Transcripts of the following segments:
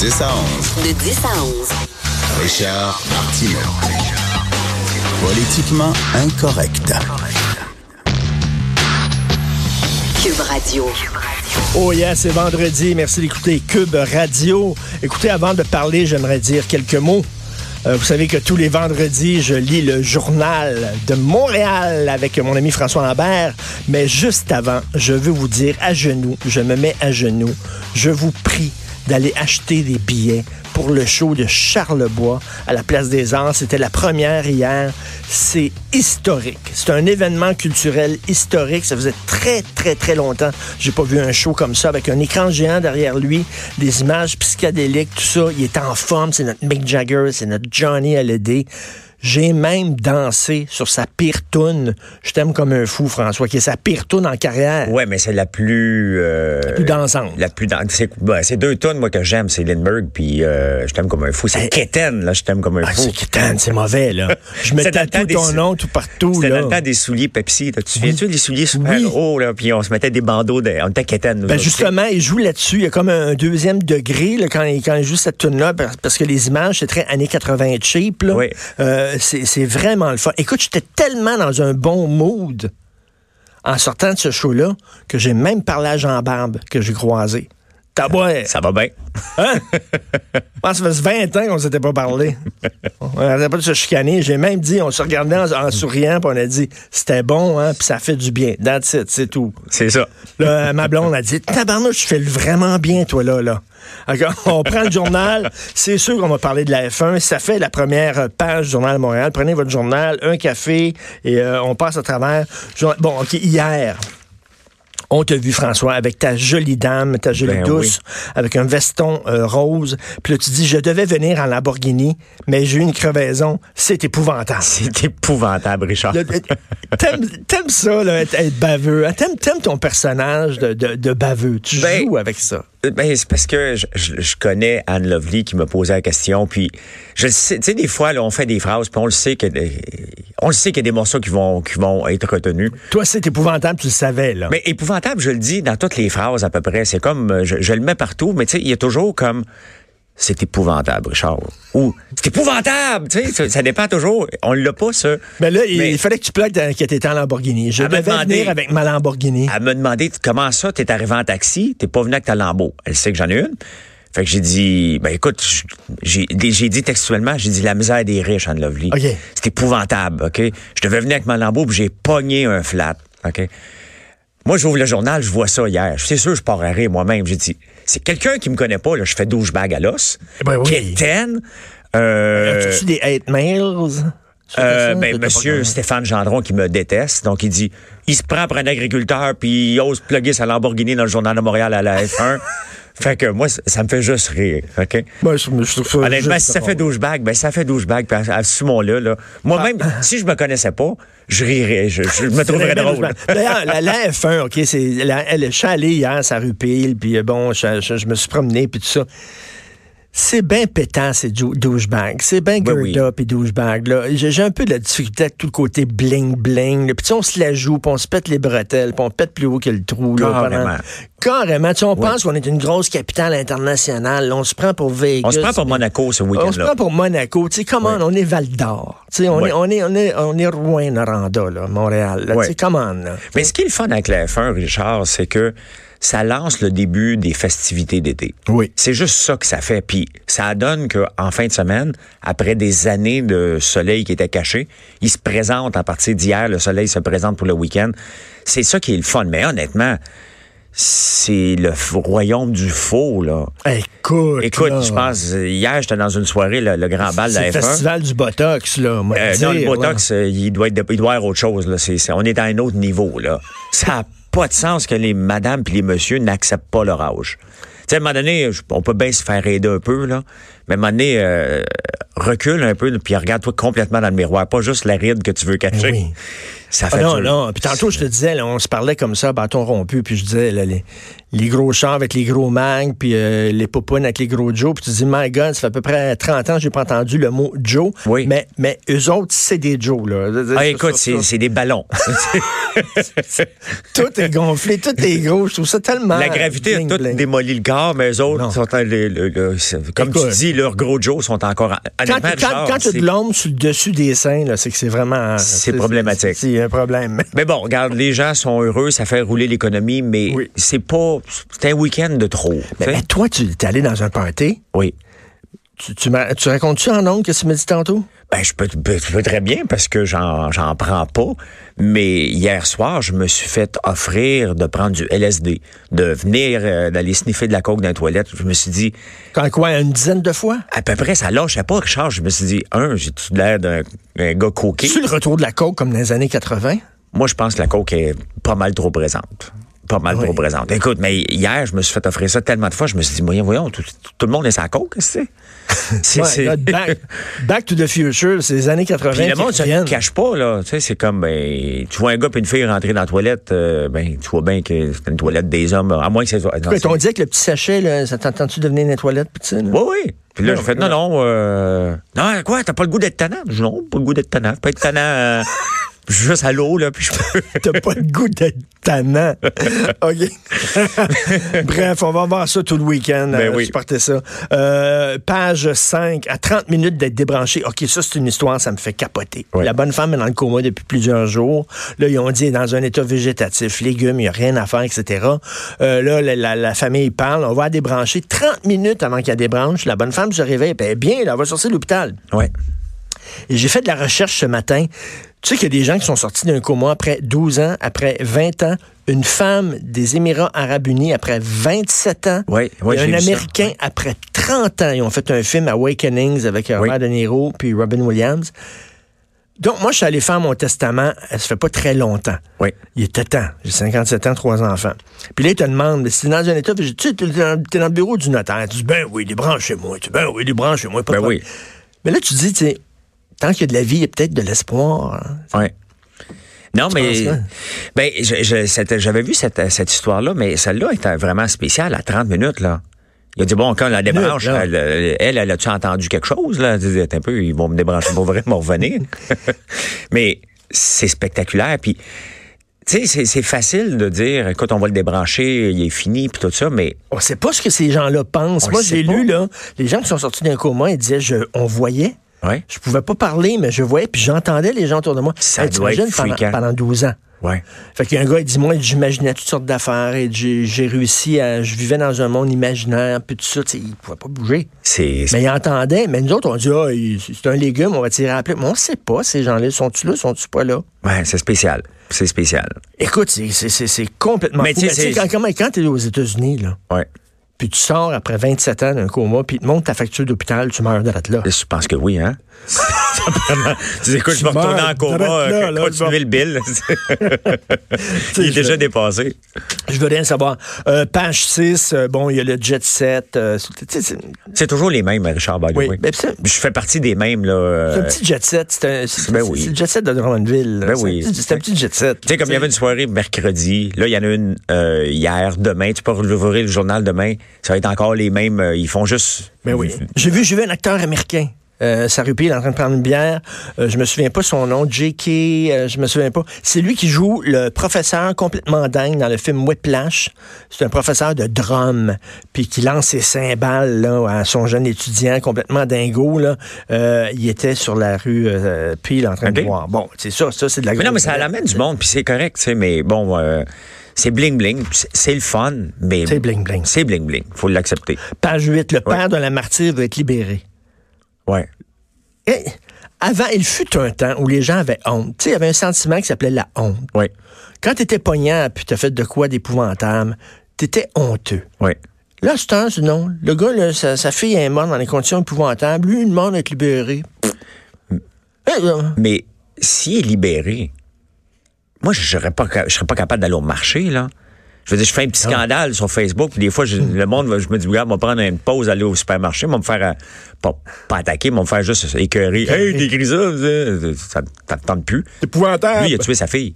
10 à 11. De 10 à 11. Richard Martineau. Politiquement incorrect. Cube Radio. Oh yeah, c'est vendredi. Merci d'écouter Cube Radio. Écoutez, avant de parler, j'aimerais dire quelques mots. Euh, vous savez que tous les vendredis, je lis le journal de Montréal avec mon ami François Lambert. Mais juste avant, je veux vous dire à genoux, je me mets à genoux, je vous prie d'aller acheter des billets pour le show de Charlebois à la Place des Arts. C'était la première hier. C'est historique. C'est un événement culturel historique. Ça faisait très, très, très longtemps. J'ai pas vu un show comme ça avec un écran géant derrière lui, des images psychédéliques, tout ça. Il est en forme. C'est notre Mick Jagger, c'est notre Johnny Hallyday. J'ai même dansé sur sa pire toune. Je t'aime comme un fou, François, qui est sa pire toune en carrière. Ouais, mais c'est la plus... Euh, la plus dansante. La plus dansante. C'est ben, deux tunes, moi, que j'aime. C'est Lindbergh, puis euh, Je t'aime comme un fou. C'est Hey. Keten, là, Je t'aime comme un Ah, fou. c'est Kitten, c'est mauvais, là. Je me C'était dans le tatoue temps des ton nom tout partout, C'était là. dans le temps des souliers Pepsi. là. Tu te souviens-tu des souliers super Oui. hauts, là, puis on se mettait des bandeaux, de... on était Keten, nous Ben justement, il joue là-dessus. Il y a comme un deuxième degré là, quand, il, quand il joue cette tune-là, parce parce que les images, c'est très années 80 cheap. Là. Oui. Euh, c'est c'est vraiment le fun. Écoute, j'étais tellement dans un bon mood en sortant de ce show-là que j'ai même parlé à Jean Barbe que j'ai croisé. Ça va bien. Hein? Ah, ça fait 20 ans qu'on s'était pas parlé. On n'arrêtait pas de se chicaner. J'ai même dit, on se regardait en, en souriant, puis on a dit, c'était bon, hein, puis ça fait du bien. That's it, c'est tout. C'est ça. Là, ma blonde a dit Tabarnouche, tu fais vraiment bien, toi, là. là. Alors, on prend le journal. C'est sûr qu'on va parler de la F1. Ça fait la première page du Journal de Montréal. Prenez votre journal, un café, et euh, on passe à travers. Bon, OK, hier. On t'a vu, François, avec ta jolie dame, ta jolie Ben douce, avec un veston euh, rose. Puis là, tu dis, je devais venir en Lamborghini, mais j'ai eu une crevaison. C'est épouvantable. C'est épouvantable, Richard. T'aimes t'aimes ça, là, être, être baveux. T'aimes t'aimes ton personnage de, de, de baveux. Tu Ben, joues avec ça. Ben, c'est parce que je, je- je connais Anne Lovely qui me posait la question, puis je le sais, tu sais, des fois, là, on fait des phrases, puis on le sait que des- on le sait qu'il y a des morceaux qui vont, qui vont être retenus. Toi, c'est épouvantable, tu le savais, là. Mais épouvantable, je le dis dans toutes les phrases à peu près. C'est comme, euh, je, je le mets partout, mais tu sais, il y a toujours comme, c'est épouvantable, Richard. Ou, c'est épouvantable, tu sais, ça, ça dépend toujours. On l'a pas, ça. Mais là, il, Mais- il fallait que tu plaques dans- que t'étais en Lamborghini. Je devais demandé- venir avec ma Lamborghini. Elle m'a demandé comment ça, t'es arrivé en taxi, t'es pas venu avec ta Lambeau. Elle sait que j'en ai une. Fait que j'ai dit, ben écoute, j'ai dit textuellement, j'ai dit la misère des riches, Anne Lovely. OK. C'est épouvantable, OK? Je devais venir avec ma Lambeau, puis j'ai pogné un flat, OK? Moi, j'ouvre le journal, je vois ça hier. C'est sûr, je pars à rire moi-même. J'ai dit, c'est quelqu'un qui me connaît pas, là, je fais douchebag à l'os. Eh ben oui. Euh, As-tu des hate mails? euh, ben, monsieur? Stéphane Gendron qui me déteste. Donc, il dit, il se prend pour un agriculteur puis il ose plugger sa Lamborghini dans le journal de Montréal à la F1. Fait que moi, ça ça me fait juste rire, OK? Moi, je, je trouve ça Honnêtement, si ça fait douchebag, ben ça fait douchebag. Puis à- assumons-le, là. Moi-même, Ah. si je me connaissais pas, je rirais. Je, je me trouverais drôle. D'ailleurs, la, la F1, OK, c'est. la- elle- Je suis allé hier, ça rue Peel, puis euh, bon, je, je- je me suis promené, puis tout ça. C'est bien pétant, ces dou- douchebags. C'est bien Ben oui. Gerda puis douchebag. là. J'ai un peu de la difficulté avec tout le côté bling-bling. Puis on se la joue, puis on se pète les bretelles, puis on pète plus haut que le trou. Là, Carrément. pendant- Carrément. Tu sais, on pense qu'on est une grosse capitale internationale. On se prend pour Vegas. On se prend pour Monaco ce On se prend pour Monaco. Tu sais, comment on est Val d'Or. Tu sais, on, est, on est, on est, on est Rouen-Noranda, là, Montréal. là. Tu sais, comment, là. Mais ce qui est le fun avec la F1, Richard, c'est que ça lance le début des festivités d'été. Oui. C'est juste ça que ça fait. Puis ça donne qu'en fin de semaine, après des années de soleil qui était caché, il se présente à partir d'hier, le soleil se présente pour le week-end. C'est ça qui est le fun. Mais honnêtement, c'est le royaume du faux, là. Écoute, Écoute, là, je pense, hier, j'étais dans une soirée, le, le grand bal de c'est la le F1. festival du Botox, là. moi, Euh, dire, non, le là. Botox, euh, il doit être, il doit y avoir autre chose. Là. On est à un autre niveau. Là. Ça pas de sens que les madames et les messieurs n'acceptent pas leur âge. Tu sais, à un moment donné, on peut bien se faire aider un peu, là. Mais à un moment donné, euh, recule un peu, puis regarde-toi complètement dans le miroir. Pas juste la ride que tu veux cacher. Oui. Ça Ah fait non, dur. non. Puis tantôt, je te disais, là, on se parlait comme ça, bâton rompu, puis je disais, là, les, les gros chars avec les gros mags, puis euh, les popounes avec les gros Joe, puis tu te dis, my God, ça fait à peu près 30 ans que j'ai pas entendu le mot Joe. Oui. Mais, mais eux autres, c'est des Joe, là. Ah, écoute, c'est des ballons. Tout est gonflé, tout est gros. Je trouve ça tellement. La gravité a bling, tout bling. démoli le corps, mais eux autres, sont en- le- le- le- c'est- comme Écoute. tu dis, leurs gros Joe sont encore... en- Quand, quand, Richard, quand tu de l'ombre sur le dessus des seins, c'est que c'est vraiment. C'est problématique. C'est c'est un problème. Mais bon, regarde, les gens sont heureux, ça fait rouler l'économie, mais Oui. c'est pas... C'est un week-end de trop. tu Mais, toi, tu es allé dans un party. Oui. Tu, tu, m'as- tu racontes-tu en ondes que tu me dis tantôt? Ben, je peux, je peux très bien parce que j'en, j'en prends pas. Mais hier soir, je me suis fait offrir de prendre du LSD, de venir, euh, d'aller sniffer de la coke dans les toilettes. Je me suis dit, Quand quoi, une dizaine de fois? à peu près, ça lâchait pas, Richard. Je me suis dit, un, j'ai-tu l'air d'un un gars coqué? C'est le retour de la coke comme dans les années 80? Moi, je pense que la coke est pas mal trop présente. Pas mal Oui. trop présente. Écoute, mais hier, je me suis fait offrir ça tellement de fois, je me suis dit, voyons, voyons, tout, tout le monde est sa coke, qu'est-ce que c'est? C'est- Ouais, back, back to the future, c'est les années 80 Puis le qui monde se reviennent. cache pas, là. Tu sais, c'est comme, ben, tu vois un gars et une fille rentrer dans la toilette, euh, ben, tu vois bien que c'est une toilette des hommes, à moins que c'est... on dit que le petit sachet, là, ça t'entend-tu devenir une toilette, là? Oui, oui. Puis là, j'ai fait, non. non, non, euh, non, quoi, t'as pas le goût d'être tannant? Je dis, non, pas le goût d'être tannant. Pas être tannant, euh, juste à l'eau, là, puis je peux... T'as pas le goût d'être tannant. OK. Bref, on va voir ça tout le week-end. Ben euh, oui. supporter ça. Euh, page 5, à 30 minutes d'être débranché. OK, ça, c'est une histoire, ça me fait capoter. Ouais. La bonne femme est dans le coma depuis plusieurs jours. Là, ils ont dit, dans un état végétatif, légumes, il n'y a rien à faire, etc. Euh, là, la, la- la famille parle, on va la débrancher 30 minutes avant qu'elle débranche. La bonne femme se réveille, est bien, là, elle va sortir de l'hôpital. Ouais. Et j'ai fait de la recherche ce matin. Tu sais qu'il y a des gens qui sont sortis d'un coma après 12 ans, après 20 ans. Une femme des Émirats arabes unis après 27 ans. Ouais, ouais, Et un. Américain après 30 ans. Ils ont fait un film Awakenings avec euh, Oui. Robert De Niro puis Robin Williams. Donc, moi, je suis allé faire mon testament, ça fait pas très longtemps. Oui. Il était temps. J'ai 57 ans, trois enfants. Puis là, il te demande, si t'es dans un état, tu sais, t'es dans, dans le bureau du notaire. Tu dis, ben oui, débranchez-moi. Tu dis, ben oui, débranchez-moi. Pas de Ben problème. oui. Mais là, tu dis, tu sais, tant qu'il y a de la vie, il y a peut-être de l'espoir. hein. Ouais. Non, mais ben, j'avais vu cette, cette histoire-là, mais celle-là était vraiment spéciale à 30 minutes, là. Il a dit, bon, quand la débranche, elle, elle, elle a-tu entendu quelque chose, là? Elle dit, un peu, ils vont me débrancher pour vraiment revenir. mais c'est spectaculaire, puis... Tu sais, c'est- facile de dire, écoute, on va le débrancher, il est fini, puis tout ça, mais On sait pas ce que ces gens-là pensent. On Moi, j'ai pas. lu, là, les gens qui sont sortis d'un coma, ils disaient, je, on voyait. Ouais, Je pouvais pas parler, mais je voyais, puis j'entendais les gens autour de moi. Ça Hey, doit être pendant, pendant 12 ans? ouais. Fait qu'il y a un gars, il dit, moi, j'imaginais toutes sortes d'affaires, et j'ai réussi à, je vivais dans un monde imaginaire, puis tout ça, tu sais, il pouvait pas bouger. Mais il entendait, mais nous autres, on dit, ah, c'est un légume, on va tirer à la plaie. Mais on sait pas, ces gens-là, sont-tu là, sont-tu pas là? ouais, c'est spécial. C'est spécial. Écoute, c'est- complètement Mais fou. tu sais, Mais tu sais, c'est- quand, quand, quand t'es aux États-Unis, là, Ouais. Puis tu sors après 27 ans d'un coma, puis ils te ta facture d'hôpital, tu meurs de là. Je pense que oui, hein? Dis, écoute, je vais retourner en là, euh, continuer le bill. Il est déjà dépassé. Je veux rien savoir. Euh, page 6, euh, bon, il y a le jet set. euh, c'est- c'est C'est toujours les mêmes, Richard Bago. Oui, ben, c'est- Je fais partie des mêmes, là. c'est un petit jet set. C'est un- c'est- Ben c'est- oui. c'est le jet set de Drummondville. Ben C'est un oui. petit- C'est un petit jet set. Tu sais, comme il y avait une soirée mercredi, là, il y en a une hier, demain. Tu peux ouvrir le journal demain. Ça va être encore les mêmes. ils font juste. Ben oui. J'ai vu, j'ai vu un acteur américain. Euh, Sarupi, il est en train de prendre une bière. Euh, je me souviens pas son nom. J.K., euh, je me souviens pas. C'est lui qui joue le professeur complètement dingue dans le film Whiplash. C'est un professeur de drum, puis qui lance ses cymbales là, à son jeune étudiant complètement dingo. Là. Euh, il était sur la rue euh, Peel en train de boire. Bon, c'est ça, ça c'est de la Mais non, mais ça l'amène du monde, puis c'est correct, tu sais, mais bon, euh, c'est bling-bling, puis c'est- le fun, mais... C'est bling-bling. C'est bling-bling, faut l'accepter. Page 8, le père de la martyre va être libéré. Ouais. Et avant, il fut un temps où les gens avaient honte. Tu sais, il y avait un sentiment qui s'appelait la honte. Ouais. Quand t'étais poignant puis t'as fait de quoi d'épouvantable, t'étais honteux. Ouais. Là, c'est un, non. Le gars, là, sa, sa fille est morte dans des conditions épouvantables. Lui, il demande d'être libéré. Là, Mais s'il est libéré, moi, je je serais pas capable d'aller au marché, là. Je veux dire, je fais un petit scandale sur Facebook, puis des fois, je- le monde, je me dis, regarde, on va prendre une pause, aller au supermarché, on va me faire, euh, pas, pas attaquer, mais on va me faire juste écœurer. Hey, t'écris ça, ça, ça, te tente plus. épouvantable. Lui, il a tué sa fille.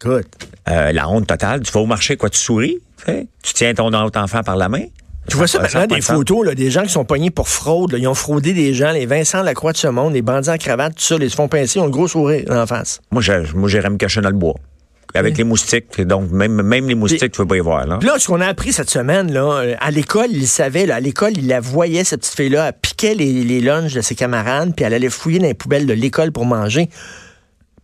Écoute. Euh, la honte totale. Tu vas au marché, quoi, tu souris, tu sais, tu tiens ton autre enfant par la main? Tu vois ça maintenant, des photos, là, des gens qui sont pognés pour fraude. là. Ils ont fraudé des gens, les Vincent Lacroix de ce monde, les bandits en cravate, tout ça, ils se font pincer, ils ont le gros sourire en face. Moi, j'ai- moi, me cacher dans le bois. Avec les moustiques. Donc, même, même les moustiques, tu peux pas y voir, là. Là, ce qu'on a appris cette semaine, là, euh, à l'école, ils savaient, là, à l'école, ils la voyaient, cette petite fille-là, elle piquait les, les lunchs de ses camarades, puis elle allait fouiller dans les poubelles de l'école pour manger.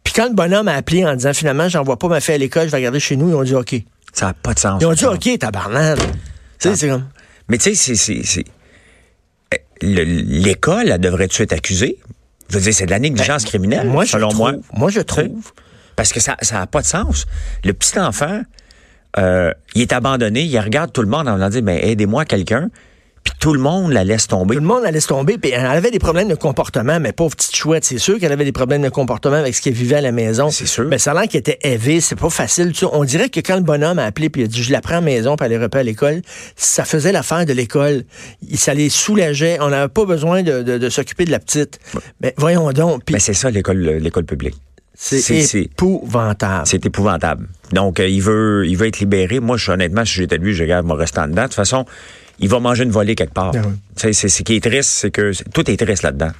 Puis quand le bonhomme a appelé en disant, finalement, j'envoie pas ma fille à l'école, je vais regarder chez nous, ils ont dit OK. Ça n'a pas de sens. Ils ont dit. OK, tabarnak. Tu sais, c'est comme. Mais tu sais, c'est- le- L'école, elle devrait-tu être accusée? Je veux dire, c'est de la négligence criminelle, Ben, moi, je selon trouve. moi. Moi, je trouve. Parce que ça n'a pas de sens. Le petit enfant, euh, il est abandonné, il regarde tout le monde en disant, dire, ben, aidez-moi quelqu'un. Puis tout le monde la laisse tomber. Tout le monde allait se tomber, puis elle avait des problèmes de comportement, mais pauvre petite chouette, c'est sûr qu'elle avait des problèmes de comportement avec ce qu'elle vivait à la maison. C'est sûr. Mais ça a l'air qu'elle était élevée, c'est pas facile. Tu sais, on dirait que quand le bonhomme a appelé puis il a dit je la prends à la maison puis elle est repas à l'école, ça faisait l'affaire de l'école. Ça les soulageait. On n'avait pas besoin de, de- de s'occuper de la petite. Mais voyons donc, Mais c'est ça, l'école, l'école publique. C'est épouvantable. C'est épouvantable. Donc, euh, il veut, il veut être libéré. Moi, je, honnêtement, si j'étais lui, je regarde, moi, restant dedans. De toute façon, il va manger une volée quelque part. Ah oui. C'est, ce qui est triste, c'est que tout est triste là-dedans.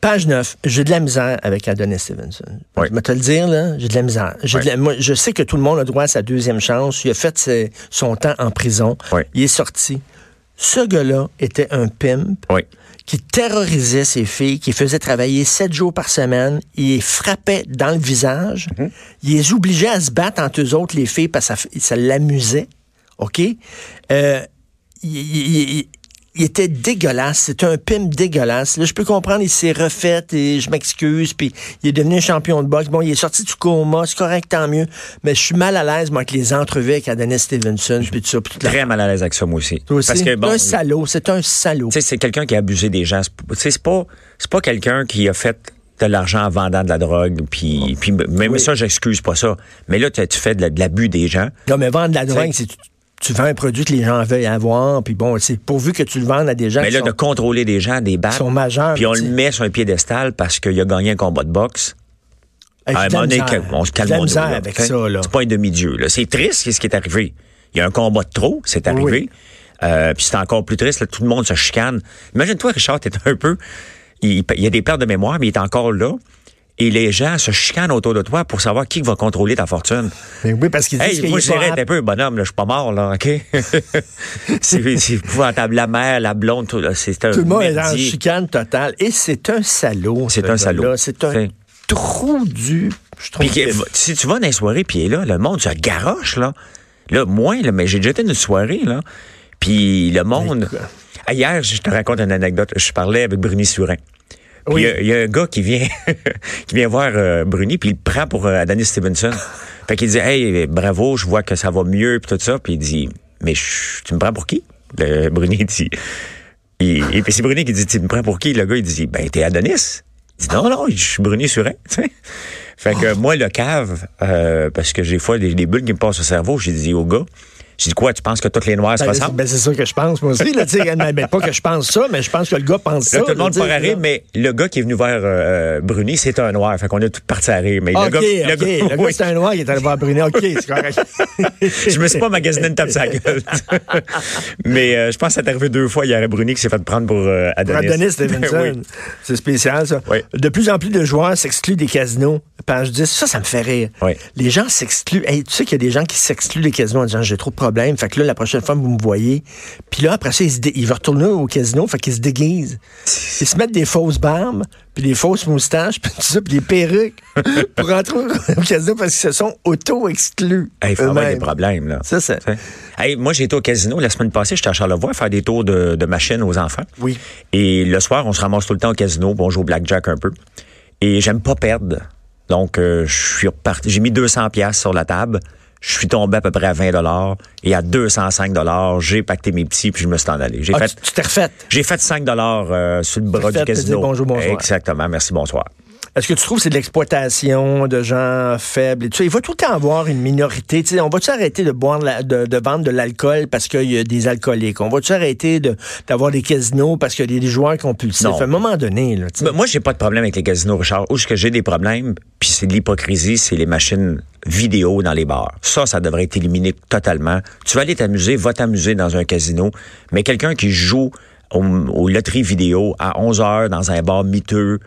Page 9, j'ai de la misère avec Adonis Stevenson. Oui. Je vais te le dire, là, j'ai de la misère. J'ai de Oui. la- moi, je sais que tout le monde a droit à sa deuxième chance. Il a fait ses- son temps en prison. Il est sorti. Ce gars-là était un pimp Oui. Qui terrorisait ses filles, qui faisait travailler sept jours par semaine. Il les frappait dans le visage. Mhm. Il les obligeait à se battre entre eux autres, les filles, parce que ça, ça l'amusait. OK? Euh, il, il- il- il était dégueulasse. C'était un pimp dégueulasse. Là, je peux comprendre, il s'est refait et je m'excuse. Puis il est devenu champion de boxe. Bon, il est sorti du coma, c'est correct, tant mieux. Mais je suis mal à l'aise, moi, avec les entrevues avec Adonis Stevenson, puis tout ça. Très mal à l'aise avec ça, moi aussi. Toi aussi? Parce que, bon, un salaud, c'est un salaud. Tu sais, c'est quelqu'un qui a abusé des gens. C'est p- tu sais, C'est pas, c'est pas quelqu'un qui a fait de l'argent en vendant de la drogue. Puis, puis même Oui. ça, j'excuse pas ça. Mais là, tu tu fais de la- de l'abus des gens. Non, mais vendre de la drogue, c'est tu, vends un produit que les gens veulent avoir, puis bon, c'est pourvu que tu le vendes à des gens Mais qui là, sont, de contrôler des gens, des battre. sont majeurs. Puis on le met sur un piédestal parce qu'il a gagné un combat de boxe. Hey, À un moment donné, on se calme dos, là, avec ça, là. C'est pas un demi-dieu. C'est triste ce qui est arrivé. Il y a un combat de trop, c'est arrivé. Oui. Euh, puis c'est encore plus triste, là, tout le monde se chicane. Imagine-toi, Richard, t'es un peu... Il, il y a des pertes de mémoire, mais il est encore là. Et les gens se chicanent autour de toi pour savoir qui va contrôler ta fortune. Mais oui, parce qu'ils disent Hey, qu'il moi, je t'es un peu bonhomme, là, je suis pas mort, là, OK? c'est épouvantable. La mère, la blonde, tout, là, c'est un Tout le monde est en chicane totale. Et c'est un salaud. C'est ce un salaud. C'est un trou du. Je trouve que- si tu vas dans les soirées, puis là, le monde se garoche, là. Là, moins, là, mais j'ai déjà été dans une soirée, là. Puis le monde... Ah, Hier, je te raconte une anecdote. Je parlais avec Bruni Surin. Oui. il y a- il y, a un gars qui vient qui vient voir euh, Bruni, puis il le prend pour euh, Adonis Stevenson. fait qu'il dit, hey, bravo, je vois que ça va mieux, puis tout ça. Puis il dit, mais je- tu me prends pour qui? Le Bruni dit... et puis c'est Bruni qui dit, tu me prends pour qui? Le gars, il dit, ben, t'es Adonis. Il dit, non, non, je suis Bruni Surin. tu sais. Fait que moi, le cave, euh, parce que j'ai fois des, des bulles qui me passent au cerveau, j'ai dit au gars, j'ai dit quoi, tu penses que toutes les noirs se Ben, ressemblent? ben, c'est ça que je pense, moi aussi. Là, ben, pas que je pense ça, mais je pense que le gars pense ça. Là, tout le monde sais, rire, mais le gars qui est venu vers euh, Bruni, c'est un noir. Fait qu'on est tous partis à rire. Mais OK, le gars, OK. le gars- Le gars, c'est un noir qui est allé voir Brunet. OK, c'est correct. je me suis pas magasiné une tape sa gueule. mais euh, je pense que c'est arrivé deux fois hier à Bruni qui s'est fait prendre pour euh, Pour Adonis. Adonis Stevenson. Oui. C'est spécial, ça. Oui. De plus en plus de joueurs s'excluent des casinos. Page 10, ça, ça me fait rire. Oui. Les gens s'excluent. Hey, tu sais qu'il y a des gens qui s'excluent des casinos en disant j'ai trop de Fait que là, la prochaine fois, vous me voyez. Puis là, après ça, ils, se dé- veulent retourner au casino. Fait qu'ils se déguisent. Ils se mettent des fausses barbes, puis des fausses moustaches, puis tout ça, puis des perruques pour rentrer au casino parce qu'ils se sont auto-exclus. Hey, Il faut avoir des problèmes, là. Ça, c'est. T'sais? Hey, moi, j'ai été au casino la semaine passée. J'étais à Charlevoix faire des tours de, de machines aux enfants. Oui. Et le soir, on se ramasse tout le temps au casino. Bon, on joue au blackjack un peu. Et j'aime pas perdre. Donc, euh, je suis reparti. J'ai mis 200 pièces sur la table. Je suis tombé à peu près à 20 dollars. Et à 205 dollars, j'ai pacté mes petits puis je me suis en allé. J'ai Ah, fait, tu t'es refait. j'ai fait 5 dollars euh, sur le bras du casino. bonjour, bonsoir. Exactement. Merci, bonsoir. Est-ce que tu trouves que c'est de l'exploitation de gens faibles et tout ça? Il va tout le temps avoir une minorité. Tu sais, on va-tu arrêter de boire de, la- de- de vendre de l'alcool parce qu'il y a des alcooliques? On va-tu arrêter de- d'avoir des casinos parce qu'il y a des joueurs compulsifs? Non. À un moment donné, là, tu sais. Ben, Moi, j'ai pas de problème avec les casinos, Richard. Où est-ce que j'ai des problèmes, puis c'est de l'hypocrisie, c'est les machines vidéo dans les bars. Ça, ça devrait être éliminé totalement. Tu vas aller t'amuser, va t'amuser dans un casino, mais quelqu'un qui joue au, au loterie vidéo à 11 heures dans un bar miteux,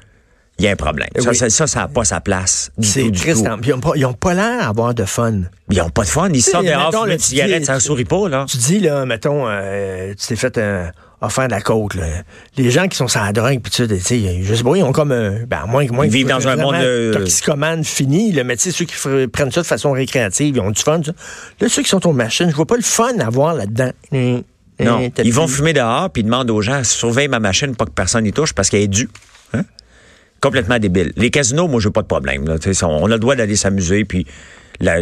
il y a un problème. Ça, Oui. ça, ça, ça n'a pas sa place. Du c'est tout, du triste. tout. hein. Ils n'ont pas, l'air d'avoir de fun. Ils ont pas de fun. Ils sortent dehors, là, une cigarette, ça sourit pas, là. Tu dis, là, mettons, euh, tu t'es fait un offert de la côte, là. Les gens qui sont sans la drogue, puis tu sais, tu sais, je sais pas, ils ont comme, euh, ben, moins, moins Ils vivent dans un monde de- toxicomane fini, là, mais tu sais, ceux qui prennent ça de façon récréative, ils ont du fun, ça. Là, ceux qui sont aux machines, je vois pas le fun à voir là-dedans. Hum, Non, hum, t'as ils vont fumer dehors puis ils demandent aux gens surveille ma machine pas que personne n'y touche parce qu'elle est due. Complètement débile. Les casinos, moi, j'ai pas de problème. Là. On a le droit d'aller s'amuser puis la-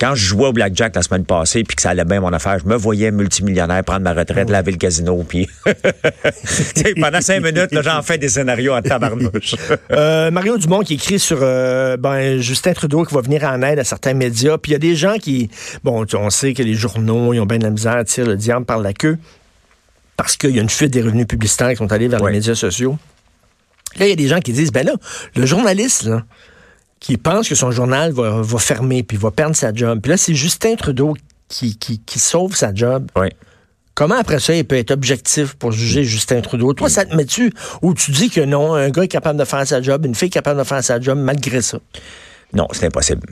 quand je jouais au blackjack la semaine passée puis que ça allait bien mon affaire, je me voyais multimillionnaire prendre ma retraite, laver le casino puis pendant cinq minutes, j'en fais des scénarios en tabarnouche. Euh, Mario Dumont qui écrit sur euh, ben, Justin Trudeau qui va venir en aide à certains médias. Puis il y a des gens qui, bon, on sait que les journaux, ils ont bien de la misère à tirer le diable par la queue parce qu'il y a une fuite des revenus publicitaires qui sont allés vers les médias sociaux. Là, il y a des gens qui disent, ben là, le journaliste, là, qui pense que son journal va, va fermer puis va perdre sa job. Puis là, c'est Justin Trudeau qui, qui, qui sauve sa job. oui. Comment après ça, il peut être objectif pour juger Justin Trudeau? Toi, ça te met-tu ou tu dis que non, un gars est capable de faire sa job, une fille est capable de faire sa job malgré ça? Non, c'est impossible.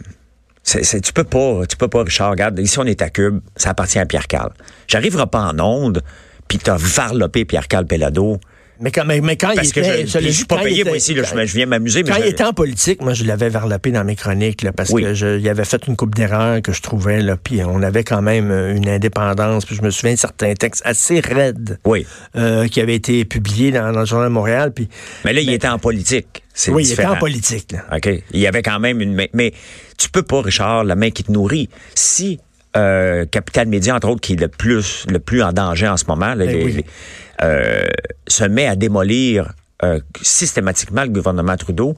Tu peux pas, tu peux pas, Richard. Regarde, ici, on est à Cube, ça appartient à Pierre Carl. J'arriverai pas en onde, puis t'as varlopé Pierre Carl Pelado. Mais quand, mais, mais quand Parce il que était... je, suis pas payé, était- moi, ici, là, quand- je, viens m'amuser, Quand il était en politique, moi, je l'avais varlopé dans mes chroniques, là, parce Oui. que je, il avait fait une coupe d'erreurs que je trouvais, là, puis on avait quand même euh, une indépendance, puis je me souviens de certains textes assez raides Oui. euh, qui avaient été publiés dans, dans le Journal de Montréal, puis Mais là, il était en politique. C'est oui, il était en politique, là. OK. Il y avait quand même une main. Mais tu peux pas, Richard, la main qui te nourrit. Si euh, Capital Média, entre autres, qui est le plus, le plus en danger en ce moment, là, Ben les- oui. les- se met à démolir euh, systématiquement le gouvernement Trudeau,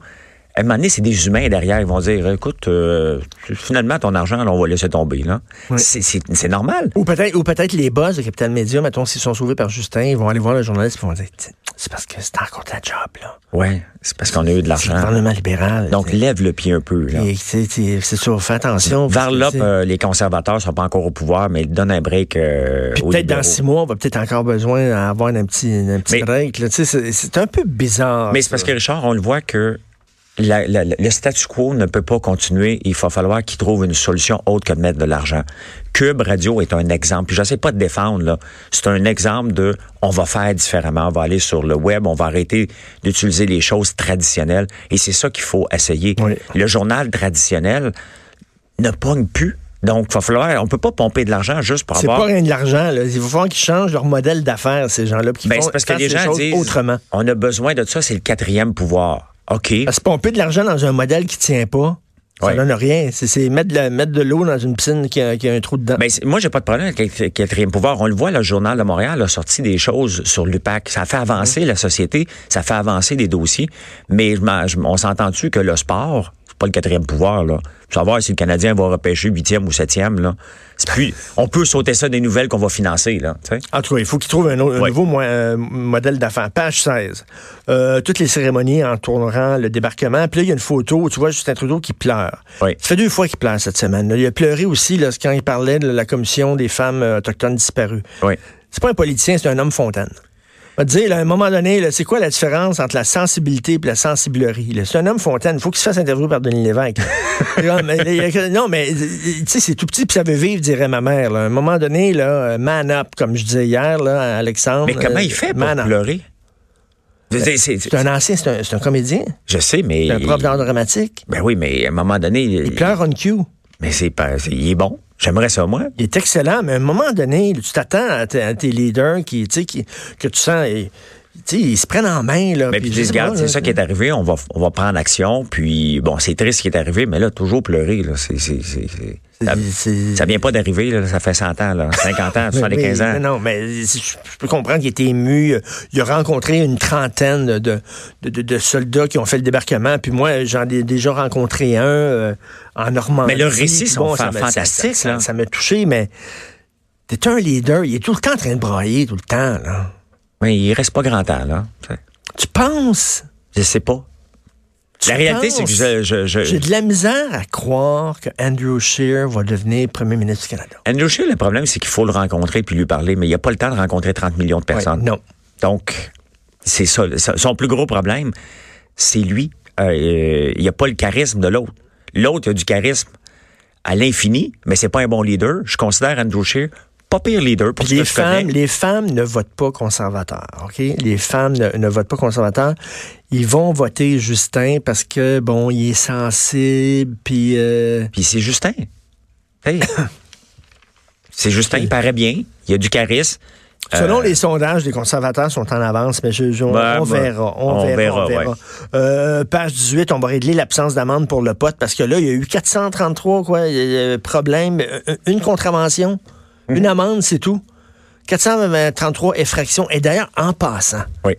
à un moment donné, c'est des humains derrière. Ils vont dire, écoute, euh, finalement, ton argent, là, on va laisser tomber. là. C'est- normal. Ou peut-être ou peut-être les boss de Capital Média, mettons, s'ils sont sauvés par Justin, ils vont aller voir le journaliste et vont dire c'est parce que c'est encore ta job, là. Ouais, c'est parce qu'on a eu de C'est le l'argent. gouvernement libéral. Donc, lève le pied un peu. Là. C'est ça, fais attention. sais, euh, les conservateurs sont pas encore au pouvoir, mais ils donnent un break euh, peut-être dans six mois, on va peut-être encore besoin d'avoir un petit, un petit Mais- break. C'est un peu bizarre. Mais c'est parce que, Richard, on le voit que la- la- la- le statu quo ne peut pas continuer. Il va falloir qu'ils trouvent une solution autre que de mettre de l'argent. Cube Radio est un exemple. Puis j'essaie pas de défendre. C'est un exemple de on va faire différemment. On va aller sur le web, on va arrêter d'utiliser les choses traditionnelles. Et c'est ça qu'il faut essayer. Oui. Le journal traditionnel ne pogne plus. Donc, il va falloir, on peut pas pomper de l'argent juste pour C'est avoir. pas rien de l'argent. là. Il va falloir qu'ils changent leur modèle d'affaires, ces gens-là. qu'ils Ben, font- c'est parce que les gens disent autrement. on a besoin de ça, c'est le quatrième pouvoir. OK. Parce que pomper de l'argent dans un modèle qui tient pas, ça Ouais. donne rien. C'est- mettre de, la- mettre de l'eau dans une piscine qui a, qui a un trou dedans. Ben, moi, j'ai pas de problème avec le quatrième pouvoir. On le voit, le Journal de Montréal a sorti des choses sur l'UPAC. Ça fait avancer la société, ça fait avancer des dossiers. Mais je on s'entend-tu que le sport, pas le quatrième pouvoir, là. Savoir si le Canadien va repêcher huitième ou septième, là. Plus, on peut sauter ça des nouvelles qu'on va financer, là. En tout cas, il faut qu'ils trouvent un, autre- un Ouais. nouveau mo- euh, modèle d'affaires. Page 16. Euh, toutes les cérémonies entourant le débarquement. Puis là, il y a une photo où tu vois Justin Trudeau qui pleure. Oui. Ça fait deux fois qu'il pleure cette semaine. là. Il a pleuré aussi là, quand il parlait de la commission des femmes euh, autochtones disparues. Oui. C'est pas un politicien, c'est un homme fontaine. Va te dire, là, à un moment donné, c'est quoi la différence entre la sensibilité et la sensiblerie? C'est un homme fontaine. Il faut qu'il se fasse interviewer par Denis Lévesque. non, mais, il mais tu sais, c'est tout petit puis ça veut vivre, dirait ma mère. là. À un moment donné, là, euh, man up, comme je disais hier là, Alexandre. Mais comment euh, il fait pour man up. pleurer? C'est- c'est- un ancien, c'est un, un comédien, je sais, mais. c'est un prof d'art dramatique. Ben oui, mais à un moment donné. Il pleure on cue. Mais c'est pas. il est bon. J'aimerais ça, moi. Il est excellent, mais à un moment donné, tu t'attends à, tes- leaders qui, qui, que tu sens, ils se prennent en main, là. Mais puis, je ils disent, regarde, c'est ça qui est arrivé, on va, on va prendre action, puis bon, c'est triste ce qui est arrivé, mais là, toujours pleurer, là, c'est, c'est, c'est, c'est- ça, ça vient pas d'arriver, là, ça fait 100 ans, là, 50 ans, 75 Oui, ans. Non, non, mais je peux comprendre qu'il était ému. Il a rencontré une trentaine de, de, de- de soldats qui ont fait le débarquement. Puis moi, j'en ai déjà rencontré un euh, en Normandie. Mais leurs récits sont ça fa- m'a- fantastiques, Ça, m'a touché, mais t'es un leader. Il est tout le temps en train de brailler, tout le temps. Là. Mais il reste pas grand temps, là. tu penses? Je sais pas. Tu La réalité, c'est que je, je, je- J'ai de la misère à croire que Andrew Scheer va devenir premier ministre du Canada. Andrew Scheer, le problème, c'est qu'il faut le rencontrer puis lui parler, mais il n'y a pas le temps de rencontrer 30 millions de personnes. Ouais, non. Donc, c'est ça. ça- Son plus gros problème, c'est lui. Euh, il n'y a pas le charisme de l'autre. L'autre a du charisme à l'infini, mais c'est pas un bon leader. Je considère Andrew Scheer pas pire leader pour Les que je connais. femmes, les femmes ne votent pas conservateur, OK? Les femmes ne, ne votent pas conservateur. Ils vont voter Justin parce que, bon, il est sensible, puis... euh, Puis c'est Justin. Hey. c'est Justin, il paraît bien, il a du charisme. Selon Euh, les sondages, les conservateurs sont en avance, mais je, je- on, Ben, on ben, verra. On, on verra, verra, on verra. ouais. Euh, page 18, on va régler l'absence d'amende pour le pote parce que là, il y a eu 433 quoi, problèmes, une contravention, Mhm. une amende, c'est tout. 433 effractions. Et d'ailleurs, en passant, Oui.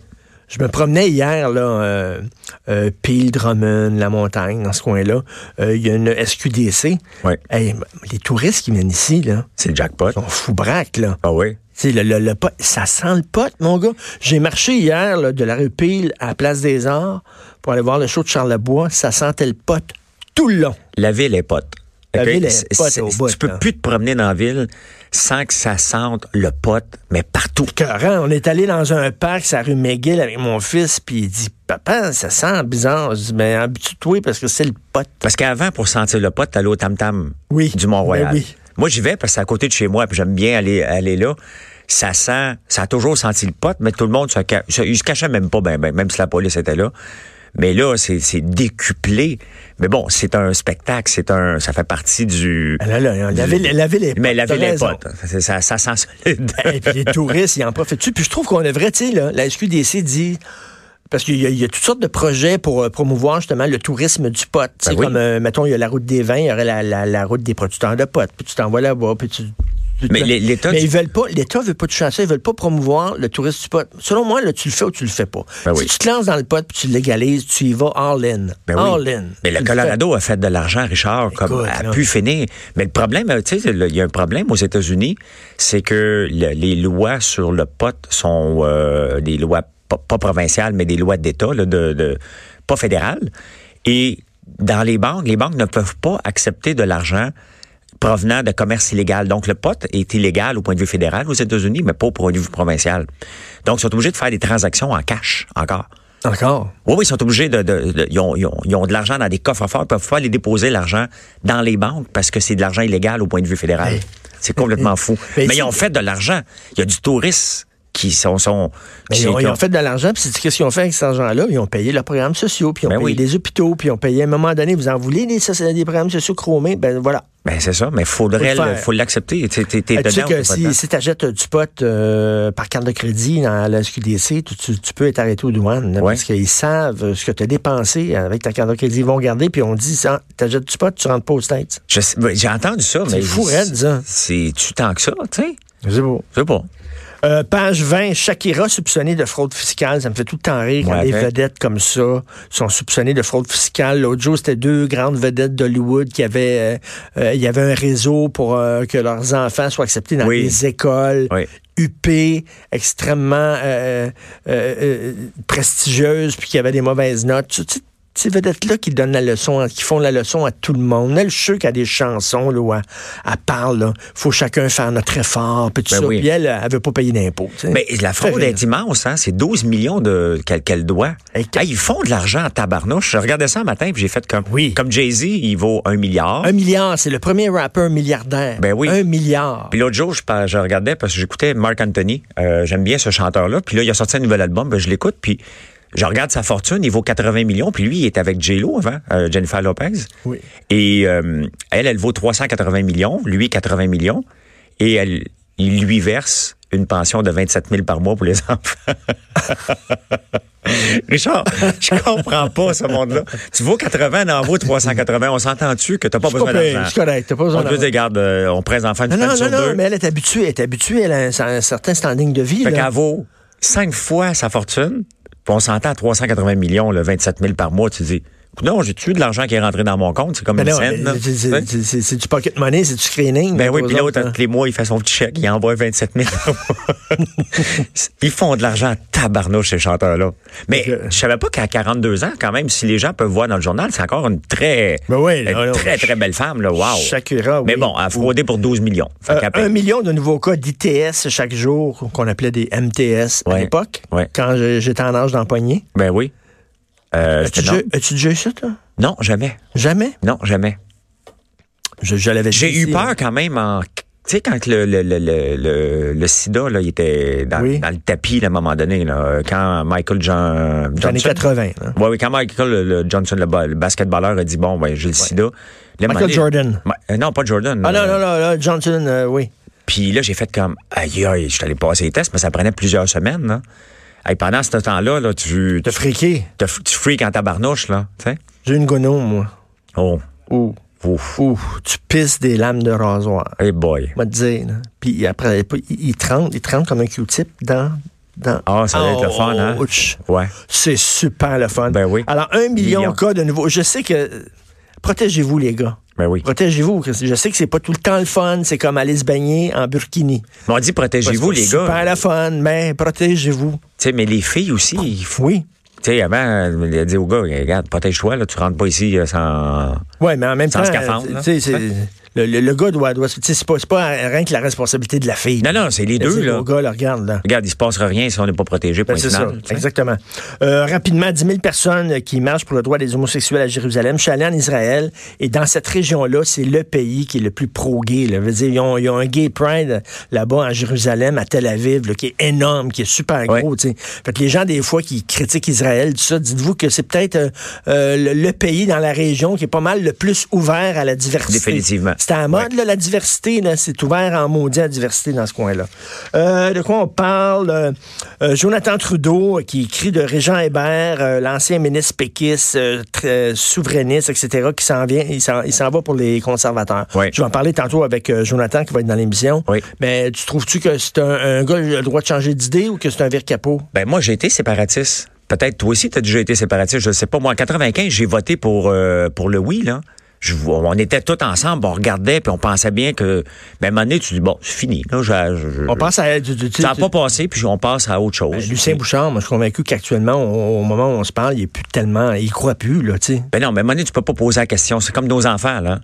je me promenais hier, là, euh, euh, Peel, Drummond, la montagne, dans ce coin-là. Euh, Il y a une SQDC. Oui. Hey, les touristes qui viennent ici, là, C'est le jackpot. sont fous braques, là. Ah oui? Le, le, le pot, ça sent le pot, mon gars. J'ai marché hier là, de la rue Peel à la Place des Arts pour aller voir le show de Charlebois. Ça sentait le pot tout le long. La ville est pote. La OK? ville est C'est- pote c'est- au bout, Tu peux plus te promener dans la ville sans que ça sente le pote, mais partout. Écœurant. On est allé dans un parc, la rue McGill avec mon fils, puis il dit Papa, ça sent bizarre. Je dis Mais habitue-toi parce que c'est le pot. Parce qu'avant, pour sentir le pote, t'allais au Tam Tam Oui. du Mont-Royal. Ben oui. Moi, j'y vais parce que c'est à côté de chez moi, puis j'aime bien aller, aller là. Ça sent, ça a toujours senti le pote, mais tout le monde se, se- il se cachait même pas, ben, ben, même si la police était là. Mais là, c'est décuplé. Mais bon, c'est un spectacle, c'est un, ça fait partie du. Là, là, la, ville, la ville est Mais la ville est raison. pote. Ça, ça, sent solide. Et puis les touristes, ils en profitent. Puis je trouve qu'on devrait, tu sais, là, la SQDC dit. Parce qu'il y, y a toutes sortes de projets pour euh, promouvoir justement le tourisme du pot. Tu sais, Ben oui. Comme, euh, mettons, il y a la route des vins, il y aurait la, la, la route des producteurs de potes. Puis tu t'en vas là-bas, puis tu... Mais l'É- l'État Mais ils veulent pas, l'État veut pas toucher à ça, ils veulent pas promouvoir le tourisme du pot. Selon moi, là, tu le fais ou tu le fais pas. Ben si oui. tu te lances dans le pot puis tu le légalises, tu y vas all-in. Ben oui. all-in. Mais Tu le le Colorado a fait de l'argent, Richard, comme a pu finir. Mais le problème, euh, tu sais, il y a un problème aux États-Unis, c'est que le- les lois sur le pot sont euh, des lois pas, pas provinciales, mais des lois d'État, de- pas fédérales. Et dans les banques, les banques ne peuvent pas accepter de l'argent provenant de commerce illégal. Donc, le pot est illégal au point de vue fédéral aux États-Unis, mais pas au point de vue provincial. Donc, ils sont obligés de faire des transactions en cash encore. Encore? Oui, oui, ils sont obligés de. de- de- ils, ont, ils ont- ils ont de l'argent dans des coffres forts. Ils peuvent pas aller déposer l'argent dans les banques parce que c'est de l'argent illégal au point de vue fédéral. Hey. C'est complètement fou. Mais ils ont fait de l'argent. Il y a du tourisme qui sont. sont qui- ils, ont, qui ils ont- ont fait de l'argent, puis c'est- qu'est-ce qu'ils ont fait avec cet argent-là? Ils ont payé leurs programmes sociaux, puis ils ont Ben payé oui. des hôpitaux, puis ils ont payé à un moment donné, vous en voulez des, des programmes sociaux chromés? Ben voilà. Ben, c'est ça, mais faudrait Faut le le- faire. faut l'accepter. Tu Euh, tu sais que si, tu achètes du pot euh, par carte de crédit dans la SQDC, tu, tu- tu peux être arrêté aux douanes, Ouais. parce qu'ils savent euh, ce que tu as dépensé avec ta carte de crédit. Ils vont regarder, puis on dit, tu achètes du pot, tu rentres pas aux sais- ben, J'ai entendu ça, mais. fou, raide, ça. C'est-tu tant que ça, tu sais? C'est beau. Sais pas. Euh, page 20, Shakira soupçonnée de fraude fiscale. Ça me fait tout le temps rire quand Ouais, des fait. vedettes comme ça sont soupçonnées de fraude fiscale. L'autre jour, c'était deux grandes vedettes d'Hollywood qui avaient... euh, euh, il y avait un réseau pour euh, que leurs enfants soient acceptés dans Oui. des écoles. Oui. UP, extrêmement prestigieuses, puis qui avaient des mauvaises notes. Tu ces vedettes-là qui donnent la leçon, qui font la leçon à tout le monde. Elle, je qu'elle a des chansons là, où elle, elle parle, là, faut chacun faire notre effort, puis tout Ben ça. oui. Puis elle, elle veut pas payer d'impôts. Mais la fraude est immense, hein? C'est 12 millions de qu'elle doit. Hey, ils font de l'argent en tabarnouche. Je regardais ça un matin puis j'ai fait comme Oui. comme Jay-Z, il vaut un milliard. Un milliard, c'est le premier rappeur milliardaire. Ben oui. Un milliard. Puis l'autre jour, je regardais parce que j'écoutais Mark Anthony. Euh, J'aime bien ce chanteur-là. Puis là, il a sorti un nouvel album. Ben, je l'écoute. Puis je regarde sa fortune. Il vaut 80 millions. Puis lui, il est avec J-Lo avant, euh, Jennifer Lopez. Oui. Et euh, elle, elle vaut 380 millions. Lui, 80 millions. Et elle, il lui verse une pension de 27 000 par mois pour les enfants. Richard, je comprends pas ce monde-là. Tu vaux 80, en vaut 380. On s'entend-tu que t'as pas besoin d'argent? c'est correct, t'as pas besoin On te d'argent. regarde, euh, on prête enfants une Non, non, sur non, non, mais elle est habituée, elle est habituée, elle a un, un certain standing de vie. Fait qu'elle vaut cinq fois sa fortune, puis on s'entend à 380 millions, le 27 000 par mois. Tu dis, non, j'ai-tu de l'argent qui est rentré dans mon compte? C'est comme Ben une scène. là. mais c'est- du pocket money, c'est du screening. Ben là, oui, puis l'autre, autres, hein. tous les mois, il fait son petit chèque, il envoie 27 000 Ils font de l'argent à tabarnouche, ces chanteurs-là. Mais que- je savais pas qu'à 42 ans, quand même, si les gens peuvent voir dans le journal, c'est encore une très, Ben oui, une là, là, très, très belle femme, là. Wow. Shakira, Mais oui. bon, elle a fraudé pour 12 millions. Euh, un million de nouveaux cas d'ITS chaque jour, qu'on appelait des MTS à l'époque, Ouais. quand je- j'étais en âge d'empoigner. Ben oui. Euh, As-tu déjà, eu ça, toi? non, jamais. Jamais? Non, jamais. Je, je l'avais J'ai eu peur quand même en. Tu sais, quand le, le, le, le, le, le sida, là, il était dans, Oui. dans le tapis, là, à un moment donné, là, quand Michael John, Johnson. 80. là. Oui, oui, quand Michael le, le Johnson, le, ba- le basketballeur, a dit Bon, ben, j'ai le sida. Là, Michael donné- Jordan. Ma- euh, non, pas Jordan. Ah non, euh, non, non, là, Johnson, euh, oui. Puis là, j'ai fait comme Aïe, aïe, je suis allé passer les tests, mais ça prenait plusieurs semaines. Là. Hey, pendant ce temps-là, là, tu, T'as friqué? tu, tu freaks en tabarnouche, là. Tu sais? J'ai une gonome, moi. Oh, Ouh. ouf. Ouh. Tu pisses des lames de rasoir. Hey boy. Va te dire. là. Puis après, il, trempe, il trempe comme un Q-tip dans. dans Ah, ça va être le fun, hein? Ouch. Ouais. C'est super le fun. Ben oui. Alors, un million Million. de cas de nouveau. Je sais que. Protégez-vous, les gars. Ben oui. Protégez-vous. Je sais que c'est pas tout le temps le fun. C'est comme aller se baigner en burkini. Mais on dit protégez-vous, les gars. le fun, mais protégez-vous. Tu sais, mais les filles aussi, il faut. Oui. Tu sais, avant, elle a dit au gars, regarde, protège-toi, là, tu rentres pas ici euh, sans. Oui, mais en même Sans temps, scaphandre, le, le- le gars doit. doit c'est pas, pas rien que la responsabilité de la fille. Non, non, c'est les deux, là. au gars, là, regarde, là. Regarde, il se passera rien si on n'est pas protégé, Ben, c'est ça, exactement. Euh, rapidement, 10 000 personnes qui marchent pour le droit des homosexuels à Jérusalem. Je suis allé en Israël et dans cette région-là, c'est le pays qui est le plus pro-gay. Ils, ont, ils ont un gay pride là-bas en Jérusalem, à Tel Aviv, là, qui est énorme, qui est super Ouais. gros. Fait que les gens, des fois, qui critiquent Israël, tout ça, dites-vous que c'est peut-être euh, euh, le, le pays dans la région qui est pas mal le plus ouvert à la diversité. Définitivement. C'est à la mode, là, la diversité. là. C'est ouvert en maudit à la diversité dans ce coin-là. Euh, de quoi on parle? Euh, euh, Jonathan Trudeau, qui écrit de Régent Hébert, l'ancien ministre péquiste, très souverainiste, etc., qui s'en vient, il s'en, il s'en va pour les conservateurs. Je vais en parler tantôt avec Jonathan, qui va être dans l'émission. Oui. Mais tu trouves-tu que c'est un, un gars qui a le droit de changer d'idée ou que c'est un vire capot? Ben moi, j'ai été séparatiste. Peut-être toi aussi, tu as déjà été séparatiste, je ne sais pas. Moi, en 95, j'ai voté pour, euh, pour le oui, là. Je, on était tous ensemble, on regardait, puis on pensait bien que... Un moment donné, tu dis, bon, c'est fini. Là, je- je- On pense à... tu- tu- Ça n'a pas passé, puis on passe à autre chose. Ben, Lucien Bouchard, moi, je suis convaincu qu'actuellement, au, au moment où on se parle, il est plus tellement... Il croit plus, là, tu sais. Ben non, mais à un moment donné, tu peux pas poser la question. C'est comme nos enfants, là.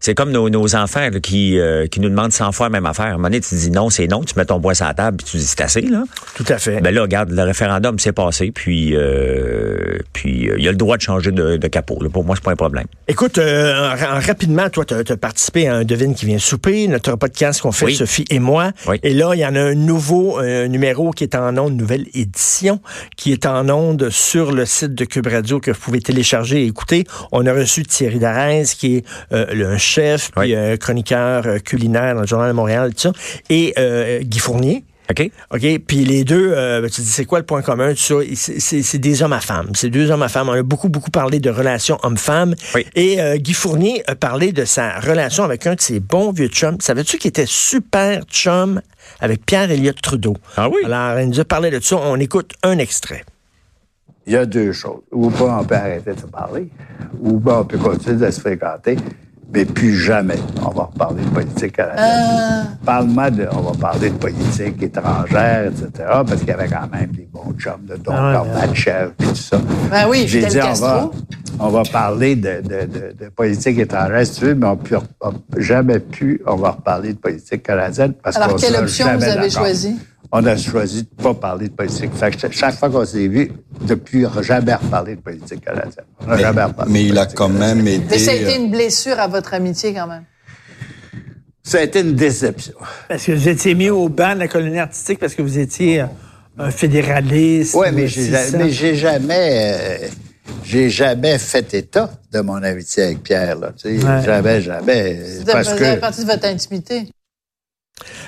C'est comme nos, nos enfants là, qui, euh, qui nous demandent 100 fois la même affaire. À un moment donné, tu dis non, c'est non. Tu mets ton bois sur la table, puis tu dis c'est assez, là. Tout à fait. Ben là, regarde, le référendum s'est passé, puis euh, puis euh, il a le droit de changer de, de capot. là. Pour moi, c'est pas un problème. Écoute, euh, en- en- rapidement, toi, tu as, participé à un Devine qui vient souper, notre podcast qu'on fait, Oui. Sophie et moi. Oui. Et là, il y en a un nouveau numéro qui est en onde, une nouvelle édition, qui est en onde sur le site de Cube Radio que vous pouvez télécharger et écouter. On a reçu Thierry Darès, qui est le- chef, puis Oui. un chroniqueur euh, culinaire dans le Journal de Montréal, tout ça, et euh, Guy Fournier. OK? OK? Puis les deux, euh, ben, tu dis, c'est quoi le point commun? C'est- des hommes à femmes. C'est deux hommes à femmes. On a beaucoup, beaucoup parlé de relations hommes-femmes. Oui. Et euh, Guy Fournier a parlé de sa relation avec un de ses bons vieux chums. Savais-tu qu'il était super chum avec Pierre Elliott Trudeau? Ah oui? Alors, il nous a parlé de ça. On écoute un extrait. Il y a deux choses. Ou pas on peut arrêter de se parler, ou bien on peut continuer de se fréquenter, mais plus jamais on va reparler de politique canadienne. Parle-moi de, on va parler de politique étrangère, etc., parce qu'il y avait quand même des bons chums de Don Ah Gorbatchev et tout ça. Ben oui, J'ai dit, on va, on va parler de, de, de, de politique étrangère, si tu veux, mais on peut jamais pu, on va reparler de politique canadienne parce Alors, qu'on quelle sera option jamais vous avez choisie? On a choisi de ne pas parler de politique. Fait que chaque fois qu'on s'est vu, depuis, on n'a jamais reparlé de politique canadienne. On n'a Mais, jamais reparlé mais de il a quand canadienne. même été. Mais ça a été euh, une blessure à votre amitié quand même. Ça a été une déception. Parce que vous étiez mis au banc de la colonie artistique parce que vous étiez euh, un fédéraliste. Oui, ou mais j'ai jamais, euh, j'ai jamais fait état de mon amitié avec Pierre. Là. Ouais. Jamais, jamais. Ça Parce faisait que partie de votre intimité.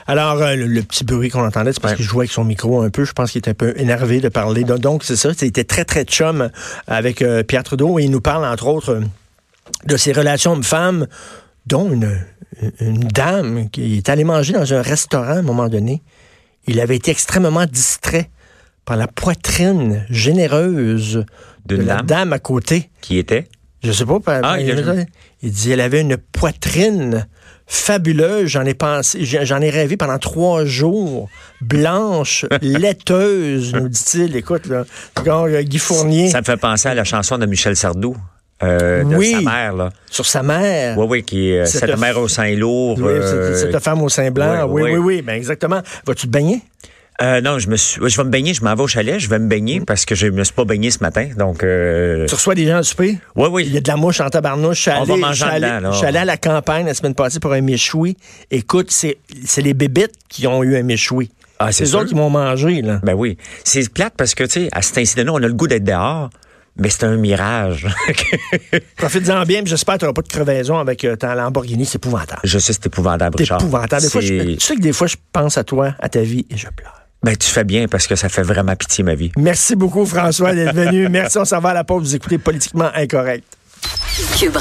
Alors, euh, le, le petit bruit qu'on entendait, c'est parce qu'il jouait avec son micro un peu. Je pense qu'il était un peu énervé de parler. Donc, c'est ça. C'était très, très chum avec euh, Pierre Trudeau. Et il nous parle, entre autres, de ses relations hommes-femmes, dont une, une dame qui est allée manger dans un restaurant à un moment donné. Il avait été extrêmement distrait par la poitrine généreuse de D'une la dame? à côté. Qui était? Je sais pas. Ah, il a- il, il dit elle avait une poitrine fabuleuse. J'en ai pensé, j'en ai rêvé pendant trois jours. Blanche, laiteuse, nous dit-il. Écoute, là, euh, Guy Fournier Ça me fait penser à la chanson de Michel Sardou, euh, de Oui. sa mère, là. sur sa mère. Oui, oui, qui est euh, Cette cette mère au sein lourd. Oui, euh, cette, cette femme au sein blanc. oui, Oui, oui, oui. oui. Ben exactement. Vas-tu te baigner? Euh, non, je me suis, je vais me baigner, je m'en vais au chalet, je vais me Mm. baigner parce que je me suis pas baigné ce matin. Donc, euh, Tu reçois des gens à souper? oui, Il y oui. a de la mouche en tabarnouche. Je suis On va allé- manger je allé- là. je suis allé à la campagne la semaine passée pour un méchoui. Écoute, c'est c'est les bébites qui ont eu un méchoui. Ah, c'est autres qui m'ont mangé, là. Ben oui. C'est plate parce que, tu sais, à cet incident-là, on a le goût d'être dehors, mais c'est un mirage. Profites-en bien, j'espère que tu n'auras pas de crevaison avec euh, ta Lamborghini. C'est épouvantable. je sais, c'est épouvantable, C'est Richard. épouvantable. Des fois, je, C'est- tu sais que des fois, je pense à toi, à ta vie, et je pleure. Ben, tu fais bien parce que ça fait vraiment pitié, ma vie. Merci beaucoup, François, d'être venu. Merci, on s'en va à la pause. Vous écoutez Politiquement Incorrect. Cube